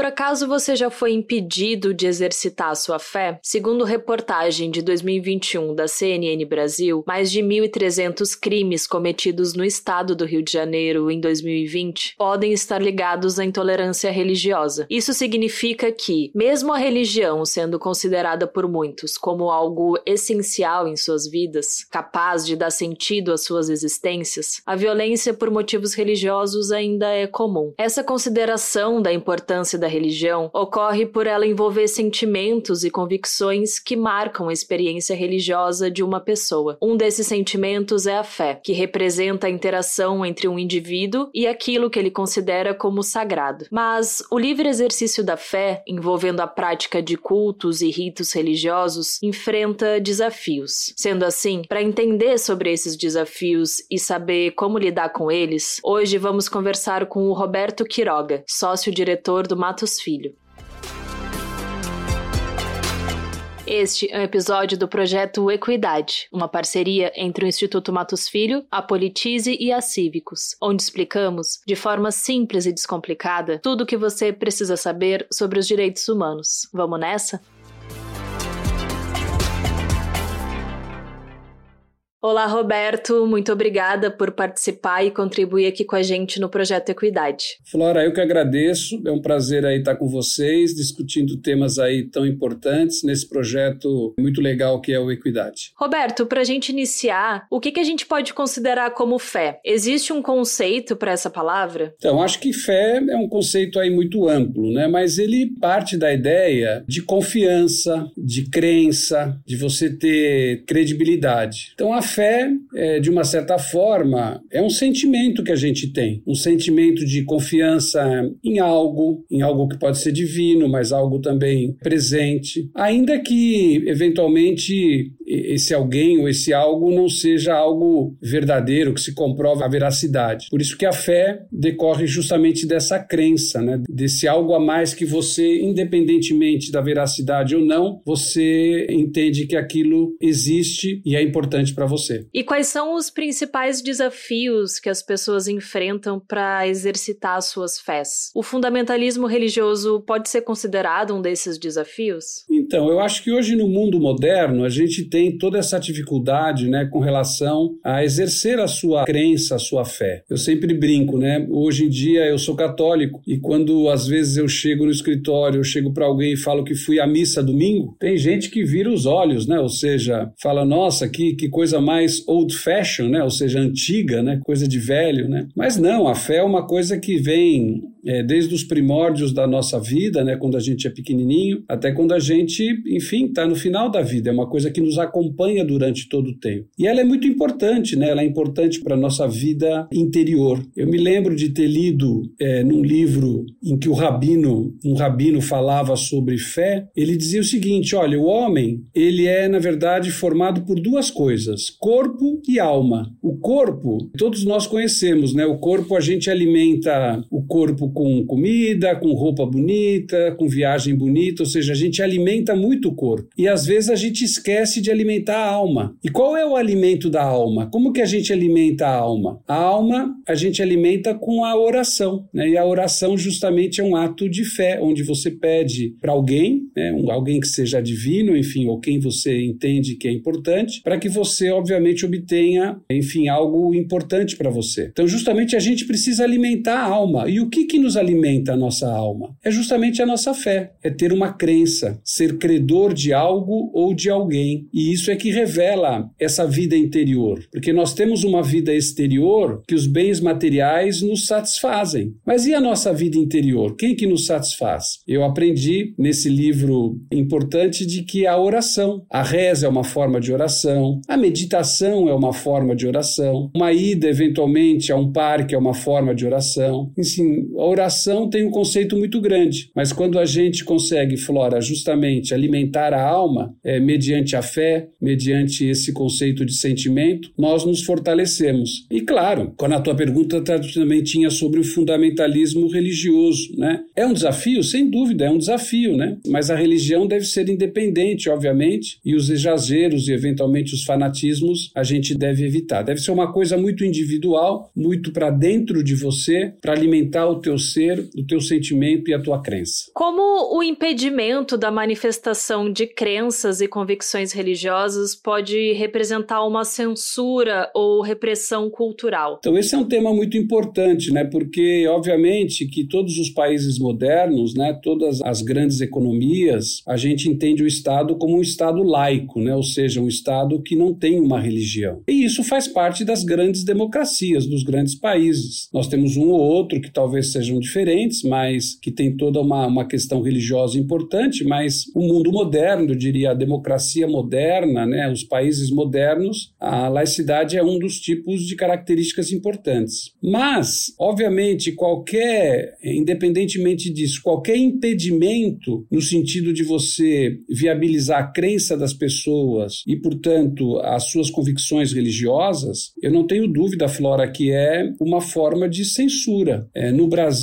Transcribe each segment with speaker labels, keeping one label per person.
Speaker 1: Por acaso você já foi impedido de exercitar sua fé? Segundo reportagem de 2021 da CNN Brasil, mais de 1.300 crimes cometidos no estado do Rio de Janeiro em 2020 podem estar ligados à intolerância religiosa. Isso significa que, mesmo a religião sendo considerada por muitos como algo essencial em suas vidas, capaz de dar sentido às suas existências, a violência por motivos religiosos ainda é comum. Essa consideração da importância da religião ocorre por ela envolver sentimentos e convicções que marcam a experiência religiosa de uma pessoa. Um desses sentimentos é a fé, que representa a interação entre um indivíduo e aquilo que ele considera como sagrado. Mas o livre exercício da fé, envolvendo a prática de cultos e ritos religiosos, enfrenta desafios. Sendo assim, para entender sobre esses desafios e saber como lidar com eles, hoje vamos conversar com o Roberto Quiroga, sócio-diretor do Matos Filho. Este é um episódio do projeto Equidade, uma parceria entre o Instituto Matos Filho, a Politize e a Cívicos, onde explicamos, de forma simples e descomplicada, tudo o que você precisa saber sobre os direitos humanos. Vamos nessa? Olá, Roberto. Muito obrigada por participar e contribuir aqui com a gente no projeto Equidade.
Speaker 2: Flora, eu que agradeço. É um prazer aí estar com vocês, discutindo temas aí tão importantes nesse projeto muito legal que é o Equidade.
Speaker 1: Roberto, para a gente iniciar, o que, que a gente pode considerar como fé? Existe um conceito para essa palavra?
Speaker 2: Então, acho que fé é um conceito aí muito amplo, né? Mas ele parte da ideia de confiança, de crença, de você ter credibilidade. Então, a fé, é, de uma certa forma, é um sentimento que a gente tem, um sentimento de confiança em algo, em algo que pode ser divino, mas algo também presente, ainda que eventualmente esse alguém ou esse algo não seja algo verdadeiro, que se comprova a veracidade. Por isso que a fé decorre justamente dessa crença, né? desse algo a mais que você, independentemente da veracidade ou não, você entende que aquilo existe e é importante para você.
Speaker 1: E quais são os principais desafios que as pessoas enfrentam para exercitar suas fés? O fundamentalismo religioso pode ser considerado um desses desafios?
Speaker 2: Então, eu acho que hoje no mundo moderno a gente tem toda essa dificuldade, né, com relação a exercer a sua crença, a sua fé. Eu sempre brinco, né? Hoje em dia eu sou católico e quando às vezes eu chego no escritório, eu chego para alguém e falo que fui à missa domingo, tem gente que vira os olhos, né? Ou seja, fala: "Nossa, que que coisa mais old fashion, né? Ou seja, antiga, né? Coisa de velho, né? Mas não, a fé é uma coisa que vem é, desde os primórdios da nossa vida, né, quando a gente é pequenininho, até quando a gente, enfim, está no final da vida. É uma coisa que nos acompanha durante todo o tempo. E ela é muito importante, né? Ela é importante para a nossa vida interior. Eu me lembro de ter lido é, num livro em que o rabino, um rabino falava sobre fé. Ele dizia o seguinte: olha, o homem ele é na verdade formado por duas coisas: corpo e alma. O corpo, todos nós conhecemos, né? O corpo a gente alimenta o corpo com comida, com roupa bonita, com viagem bonita, ou seja, a gente alimenta muito o corpo. E às vezes a gente esquece de alimentar a alma. E qual é o alimento da alma? Como que a gente alimenta a alma? A alma a gente alimenta com a oração, né? E a oração justamente é um ato de fé, onde você pede para alguém, né? um, alguém que seja divino, enfim, ou quem você entende que é importante, para que você, obviamente, obtenha, enfim, algo importante para você. Então, justamente a gente precisa alimentar a alma. E o que que nos alimenta a nossa alma? É justamente a nossa fé, é ter uma crença, ser credor de algo ou de alguém. E isso é que revela essa vida interior, porque nós temos uma vida exterior que os bens materiais nos satisfazem. Mas e a nossa vida interior? Quem que nos satisfaz? Eu aprendi nesse livro importante de que a oração, a reza é uma forma de oração, a meditação é uma forma de oração, uma ida eventualmente a um parque é uma forma de oração. Enfim, a oração tem um conceito muito grande, mas quando a gente consegue, Flora, justamente alimentar a alma, é, mediante a fé, mediante esse conceito de sentimento, nós nos fortalecemos. E claro, quando a tua pergunta também tinha sobre o fundamentalismo religioso, né? É um desafio? Sem dúvida, é um desafio, né? Mas a religião deve ser independente, obviamente, e os exageros e eventualmente os fanatismos a gente deve evitar. Deve ser uma coisa muito individual, muito para dentro de você, para alimentar o teu ser, o teu sentimento e a tua crença.
Speaker 1: Como o impedimento da manifestação de crenças e convicções religiosas pode representar uma censura ou repressão cultural?
Speaker 2: Então, esse é um tema muito importante, né? Porque, obviamente, que todos os países modernos, né, todas as grandes economias, a gente entende o Estado como um Estado laico, né? Ou seja, um Estado que não tem uma religião. E isso faz parte das grandes democracias, dos grandes países. Nós temos um ou outro que talvez sejam diferentes, mas que tem toda uma, uma questão religiosa importante, mas o mundo moderno, eu diria, a democracia moderna, né, os países modernos, a laicidade é um dos tipos de características importantes. Mas, obviamente, qualquer, independentemente disso, qualquer impedimento no sentido de você viabilizar a crença das pessoas e, portanto, as suas convicções religiosas, eu não tenho dúvida, Flora, que é uma forma de censura. É, no Brasil,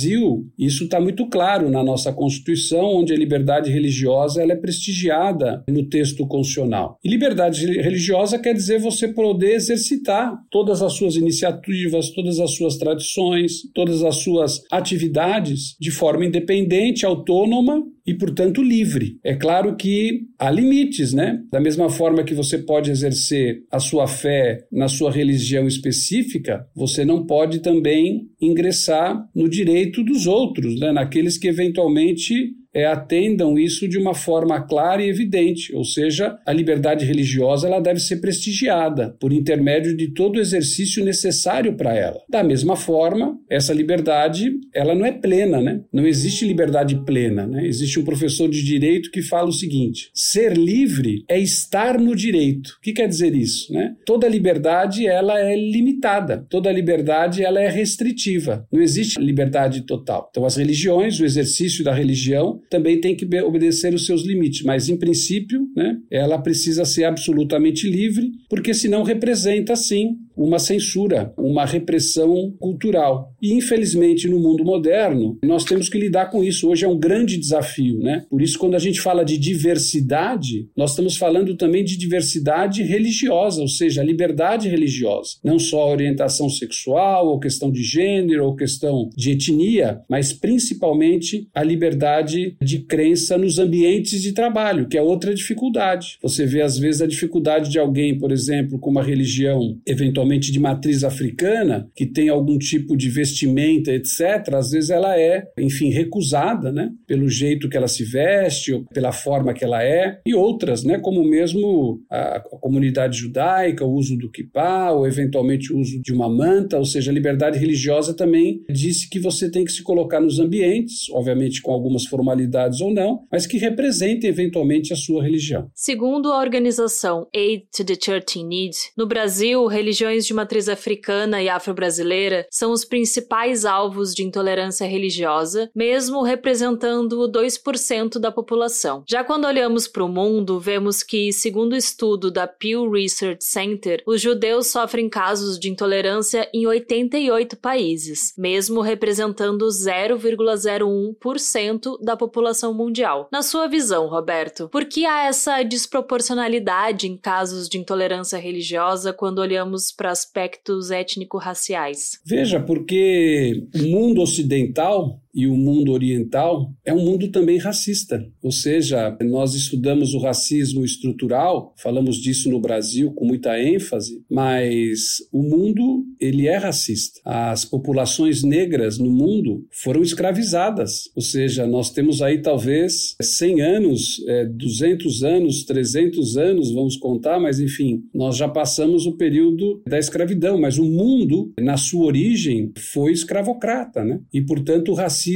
Speaker 2: isso está muito claro na nossa Constituição, onde a liberdade religiosa ela é prestigiada no texto constitucional. E liberdade religiosa quer dizer você poder exercitar todas as suas iniciativas, todas as suas tradições, todas as suas atividades de forma independente, autônoma e, portanto, livre. É claro que há limites, né? Da mesma forma que você pode exercer a sua fé na sua religião específica, você não pode também ingressar no direito dos outros, né? naqueles que eventualmente é, atendam isso de uma forma clara e evidente, ou seja, a liberdade religiosa ela deve ser prestigiada por intermédio de todo o exercício necessário para ela. Da mesma forma, essa liberdade ela não é plena, né? Não existe liberdade plena, né? Existe um professor de direito que fala o seguinte: ser livre é estar no direito. O que quer dizer isso, né? Toda liberdade ela é limitada, toda liberdade ela é restritiva. Não existe liberdade total. Então as religiões, o exercício da religião também tem que obedecer os seus limites, mas em princípio, né, ela precisa ser absolutamente livre, porque senão representa sim uma censura, uma repressão cultural. E infelizmente no mundo moderno, nós temos que lidar com isso. Hoje é um grande desafio, né? Por isso quando a gente fala de diversidade, nós estamos falando também de diversidade religiosa, ou seja, liberdade religiosa, não só orientação sexual, ou questão de gênero, ou questão de etnia, mas principalmente a liberdade de crença nos ambientes de trabalho, que é outra dificuldade. Você vê às vezes a dificuldade de alguém, por exemplo, com uma religião eventualmente de matriz africana, que tem algum tipo de vestimenta, etc., às vezes ela é, enfim, recusada, né? Pelo jeito que ela se veste, ou pela forma que ela é, e outras, né? Como mesmo a, comunidade judaica, o uso do kippah, ou eventualmente o uso de uma manta, ou seja, a liberdade religiosa também disse que você tem que se colocar nos ambientes, obviamente com algumas formalidades ou não, mas que representem eventualmente a sua religião.
Speaker 1: Segundo a organização Aid to the Church in Need, no Brasil, religiões de matriz africana e afro-brasileira são os principais alvos de intolerância religiosa, mesmo representando 2% da população. Já quando olhamos para o mundo, vemos que, segundo o estudo da Pew Research Center, os judeus sofrem casos de intolerância em 88 países, mesmo representando 0,01% da população mundial. Na sua visão, Roberto, por que há essa desproporcionalidade em casos de intolerância religiosa quando olhamos para aspectos étnico-raciais?
Speaker 2: Veja, porque o mundo ocidental e o mundo oriental é um mundo também racista. Ou seja, nós estudamos o racismo estrutural, falamos disso no Brasil com muita ênfase, mas o mundo ele é racista. As populações negras no mundo foram escravizadas. Ou seja, nós temos aí talvez 100 anos, 200 é, anos, 300 anos, vamos contar, mas enfim, nós já passamos o período da escravidão, mas o mundo, na sua origem, foi escravocrata, né? E, portanto, o racismo,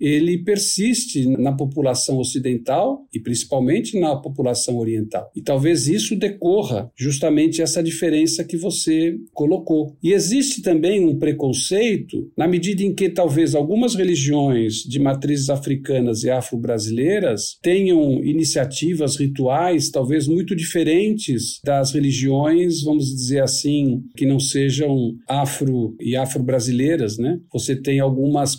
Speaker 2: ele persiste na população ocidental e principalmente na população oriental. E talvez isso decorra justamente essa diferença que você colocou. E existe também um preconceito na medida em que talvez algumas religiões de matrizes africanas e afro-brasileiras tenham iniciativas rituais talvez muito diferentes das religiões, vamos dizer assim, que não sejam afro e afro-brasileiras, né? Você tem algumas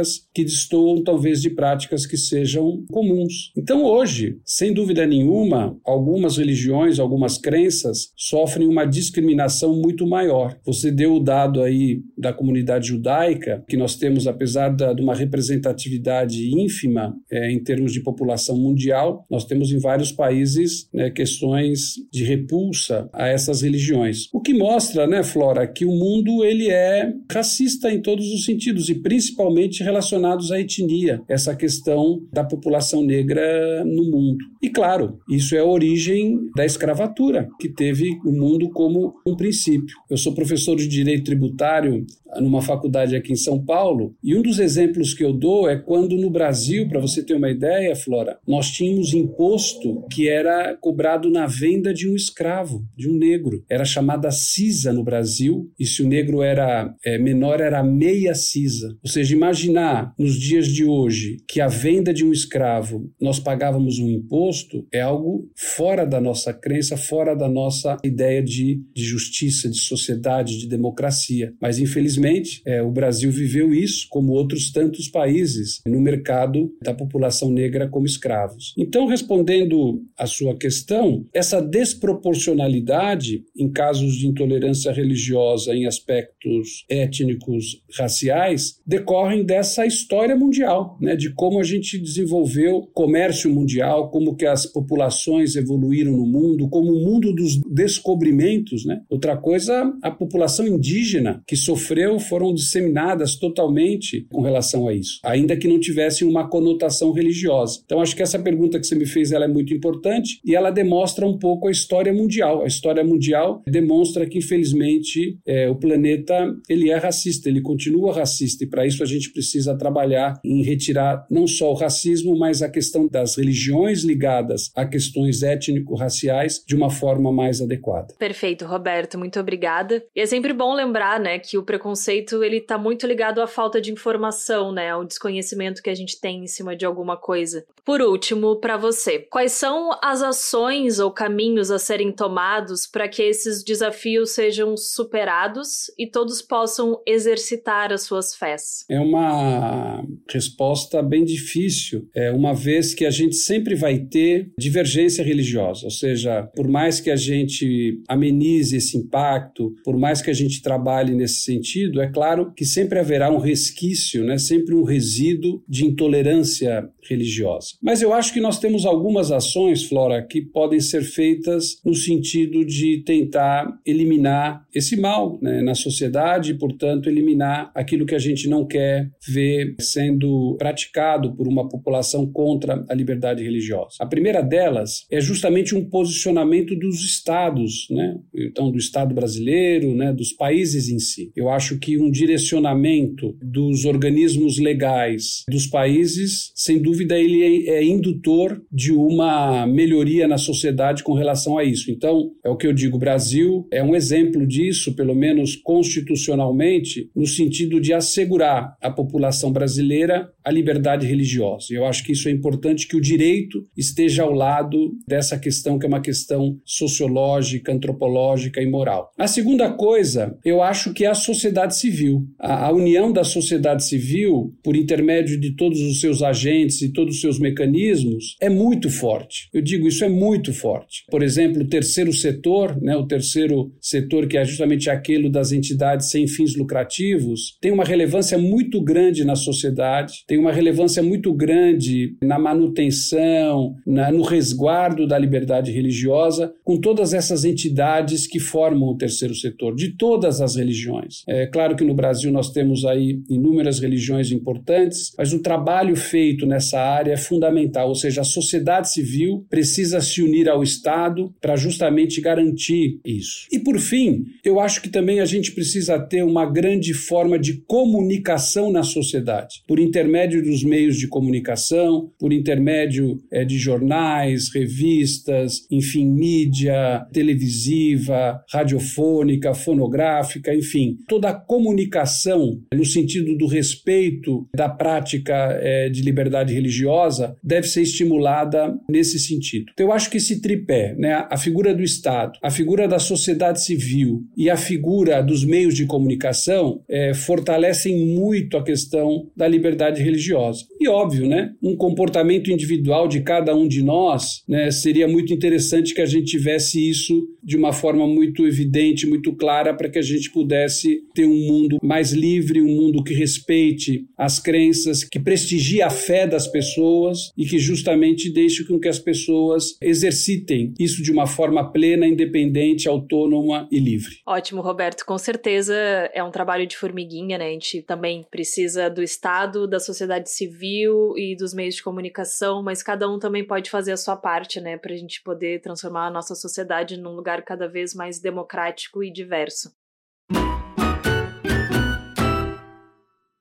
Speaker 2: práticas que destoam talvez de práticas que sejam comuns. Então hoje, sem dúvida nenhuma, algumas religiões, algumas crenças sofrem uma discriminação muito maior. Você deu o dado aí da comunidade judaica, que nós temos, apesar da, de uma representatividade ínfima é, em termos de população mundial, nós temos em vários países né, questões de repulsa a essas religiões. O que mostra, né, Flora, que o mundo ele é racista em todos os sentidos e principalmente relacionados à etnia, essa questão da população negra no mundo. E claro, isso é a origem da escravatura, que teve o mundo como um princípio. Eu sou professor de direito tributário numa faculdade aqui em São Paulo, e um dos exemplos que eu dou é quando no Brasil, para você ter uma ideia, Flora, nós tínhamos imposto que era cobrado na venda de um escravo, de um negro. Era chamada cisa no Brasil, e se o negro era é, menor, era meia cisa. Ou seja, imaginar nos dias de hoje que a venda de um escravo nós pagávamos um imposto é algo fora da nossa crença, fora da nossa ideia de, de justiça, de sociedade, de democracia. Mas infelizmente Infelizmente, é, o Brasil viveu isso, como outros tantos países, no mercado da população negra como escravos. Então, respondendo à sua questão, essa desproporcionalidade em casos de intolerância religiosa em aspectos étnicos, raciais, decorrem dessa história mundial, né, de como a gente desenvolveu comércio mundial, como que as populações evoluíram no mundo, como o mundo dos descobrimentos, né? Outra coisa, a população indígena que sofreu foram disseminadas totalmente com relação a isso, ainda que não tivessem uma conotação religiosa. Então, acho que essa pergunta que você me fez ela é muito importante e ela demonstra um pouco a história mundial. A história mundial demonstra que, infelizmente, é, o planeta ele é racista, ele continua racista e para isso a gente precisa trabalhar em retirar não só o racismo, mas a questão das religiões ligadas a questões étnico-raciais de uma forma mais adequada.
Speaker 1: Perfeito, Roberto, muito obrigada. E é sempre bom lembrar, né, que o preconceito preconceito ele está muito ligado à falta de informação, né, ao desconhecimento que a gente tem em cima de alguma coisa. Por último, para você, quais são as ações ou caminhos a serem tomados para que esses desafios sejam superados e todos possam exercitar as suas fés?
Speaker 2: É uma resposta bem difícil, é uma vez que a gente sempre vai ter divergência religiosa, ou seja, por mais que a gente amenize esse impacto, por mais que a gente trabalhe nesse sentido sentido, é claro que sempre haverá um resquício, né, sempre um resíduo de intolerância religiosa. Mas eu acho que nós temos algumas ações, Flora, que podem ser feitas no sentido de tentar eliminar esse mal né, na sociedade e, portanto, eliminar aquilo que a gente não quer ver sendo praticado por uma população contra a liberdade religiosa. A primeira delas é justamente um posicionamento dos estados, né? então do Estado brasileiro, né, dos países em si. Eu acho que um direcionamento dos organismos legais dos países, sem dúvida, ele é, é indutor de uma melhoria na sociedade com relação a isso. Então, é o que eu digo, o Brasil é um exemplo disso, pelo menos constitucionalmente, no sentido de assegurar à população brasileira a liberdade religiosa. Eu acho que isso é importante que o direito esteja ao lado dessa questão que é uma questão sociológica, antropológica e moral. A segunda coisa, eu acho que é a sociedade sociedade civil. A, a união da sociedade civil, por intermédio de todos os seus agentes e todos os seus mecanismos, é muito forte. Eu digo, isso é muito forte. Por exemplo, o terceiro setor, né, o terceiro setor que é justamente aquele das entidades sem fins lucrativos, tem uma relevância muito grande na sociedade, tem uma relevância muito grande na manutenção, na, no resguardo da liberdade religiosa, com todas essas entidades que formam o terceiro setor, de todas as religiões. É claro que no Brasil nós temos aí inúmeras religiões importantes, mas o trabalho feito nessa área é fundamental, ou seja, a sociedade civil precisa se unir ao Estado para justamente garantir isso. E por fim, eu acho que também a gente precisa ter uma grande forma de comunicação na sociedade, por intermédio dos meios de comunicação, por intermédio é, de jornais, revistas, enfim, mídia televisiva, radiofônica, fonográfica, enfim, toda a comunicação no sentido do respeito da prática é, de liberdade religiosa deve ser estimulada nesse sentido. Então, eu acho que esse tripé, né, a figura do Estado, a figura da sociedade civil e a figura dos meios de comunicação é, fortalecem muito a questão da liberdade religiosa. E óbvio, né, um comportamento individual de cada um de nós, né, seria muito interessante que a gente tivesse isso de uma forma muito evidente, muito clara, para que a gente pudesse ter um mundo mais livre, um mundo que respeite as crenças, que prestigie a fé das pessoas e que justamente deixe com que as pessoas exercitem isso de uma forma plena, independente, autônoma e livre.
Speaker 1: Ótimo, Roberto. Com certeza é um trabalho de formiguinha, né? A gente também precisa do Estado, da sociedade civil e dos meios de comunicação, mas cada um também pode fazer a sua parte, né? Para a gente poder transformar a nossa sociedade num lugar cada vez mais democrático e diverso.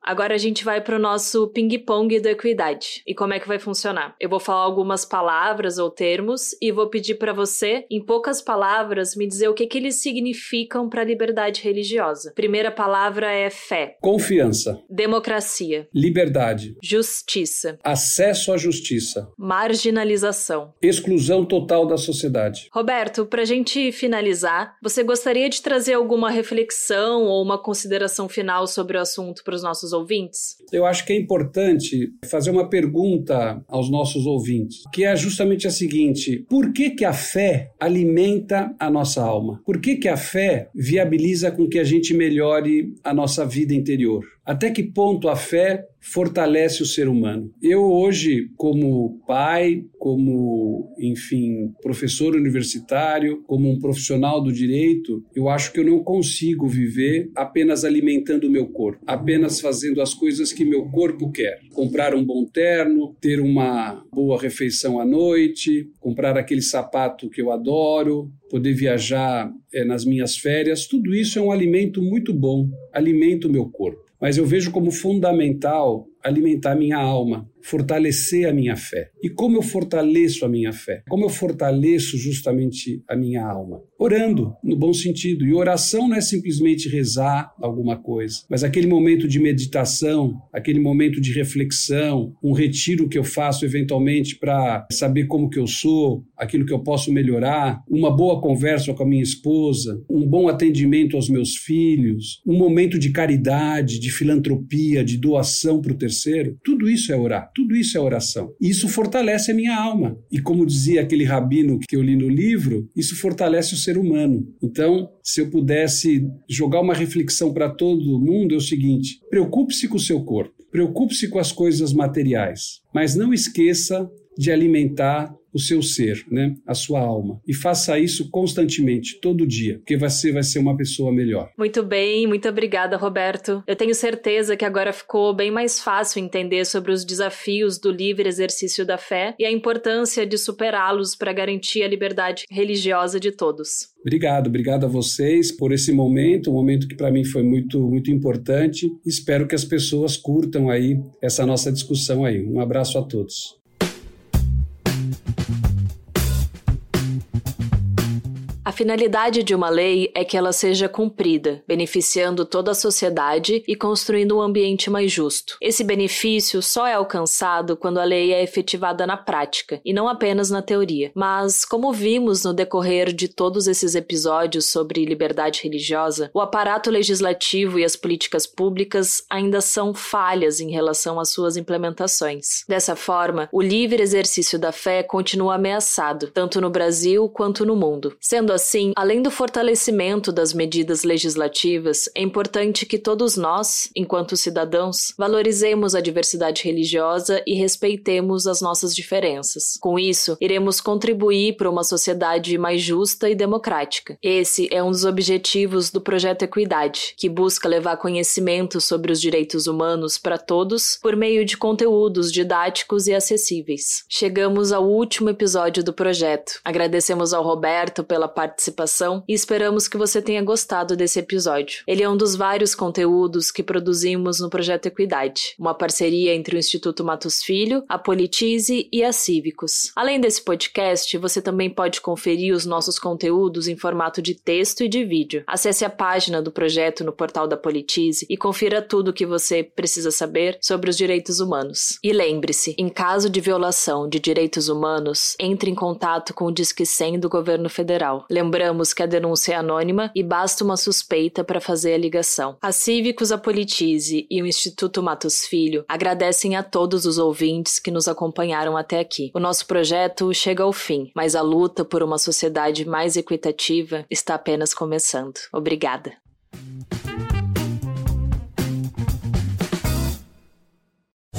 Speaker 1: Agora a gente vai para o nosso ping-pong da equidade. E como é que vai funcionar? Eu vou falar algumas palavras ou termos e vou pedir para você, em poucas palavras, me dizer o que, que eles significam para a liberdade religiosa. Primeira palavra é fé.
Speaker 2: Confiança.
Speaker 1: Democracia.
Speaker 2: Liberdade.
Speaker 1: Justiça.
Speaker 2: Acesso à justiça.
Speaker 1: Marginalização.
Speaker 2: Exclusão total da sociedade.
Speaker 1: Roberto, para a gente finalizar, você gostaria de trazer alguma reflexão ou uma consideração final sobre o assunto para os nossos ouvintes? Ouvintes?
Speaker 2: Eu acho que é importante fazer uma pergunta aos nossos ouvintes, que é justamente a seguinte: por que, que a fé alimenta a nossa alma? Por que, que a fé viabiliza com que a gente melhore a nossa vida interior? Até que ponto a fé fortalece o ser humano? Eu hoje, como pai, como, enfim, professor universitário, como um profissional do direito, eu acho que eu não consigo viver apenas alimentando o meu corpo, apenas fazendo as coisas que meu corpo quer. Comprar um bom terno, ter uma boa refeição à noite, comprar aquele sapato que eu adoro, poder viajar é, nas minhas férias, tudo isso é um alimento muito bom, alimenta o meu corpo mas eu vejo como fundamental alimentar minha alma, fortalecer a minha fé. E como eu fortaleço a minha fé? Como eu fortaleço justamente a minha alma? Orando, no bom sentido. E oração não é simplesmente rezar alguma coisa, mas aquele momento de meditação, aquele momento de reflexão, um retiro que eu faço eventualmente para saber como que eu sou, aquilo que eu posso melhorar, uma boa conversa com a minha esposa, um bom atendimento aos meus filhos, um momento de caridade, de filantropia, de doação para o terceiro, tudo isso é orar, tudo isso é oração. E isso fortalece a minha alma. E como dizia aquele rabino que eu li no livro, isso fortalece o ser humano. Então, se eu pudesse jogar uma reflexão para todo mundo, é o seguinte: preocupe-se com o seu corpo, preocupe-se com as coisas materiais, mas não esqueça de alimentar o seu ser, né? a sua alma. E faça isso constantemente, todo dia, porque você vai ser uma pessoa melhor.
Speaker 1: Muito bem, muito obrigada, Roberto. Eu tenho certeza que agora ficou bem mais fácil entender sobre os desafios do livre exercício da fé e a importância de superá-los para garantir a liberdade religiosa de todos.
Speaker 2: Obrigado, obrigado a vocês por esse momento, um momento que para mim foi muito, muito importante. Espero que as pessoas curtam aí essa nossa discussão aí. Um abraço a todos.
Speaker 1: A finalidade de uma lei é que ela seja cumprida, beneficiando toda a sociedade e construindo um ambiente mais justo. Esse benefício só é alcançado quando a lei é efetivada na prática e não apenas na teoria. Mas, como vimos no decorrer de todos esses episódios sobre liberdade religiosa, o aparato legislativo e as políticas públicas ainda são falhas em relação às suas implementações. Dessa forma, o livre exercício da fé continua ameaçado, tanto no Brasil quanto no mundo. Sendo assim, além do fortalecimento das medidas legislativas, é importante que todos nós, enquanto cidadãos, valorizemos a diversidade religiosa e respeitemos as nossas diferenças. Com isso, iremos contribuir para uma sociedade mais justa e democrática. Esse é um dos objetivos do projeto Equidade, que busca levar conhecimento sobre os direitos humanos para todos por meio de conteúdos didáticos e acessíveis. Chegamos ao último episódio do projeto. Agradecemos ao Roberto pela participação e esperamos que você tenha gostado desse episódio. Ele é um dos vários conteúdos que produzimos no projeto Equidade, uma parceria entre o Instituto Matos Filho, a Politize e a Cívicos. Além desse podcast, você também pode conferir os nossos conteúdos em formato de texto e de vídeo. Acesse a página do projeto no portal da Politize e confira tudo o que você precisa saber sobre os direitos humanos. E lembre-se, em caso de violação de direitos humanos, entre em contato com o Disque 100 do governo federal. Lembramos que a denúncia é anônima e basta uma suspeita para fazer a ligação. A Cívicos, a Politize e o Instituto Matos Filho agradecem a todos os ouvintes que nos acompanharam até aqui. O nosso projeto chega ao fim, mas a luta por uma sociedade mais equitativa está apenas começando. Obrigada.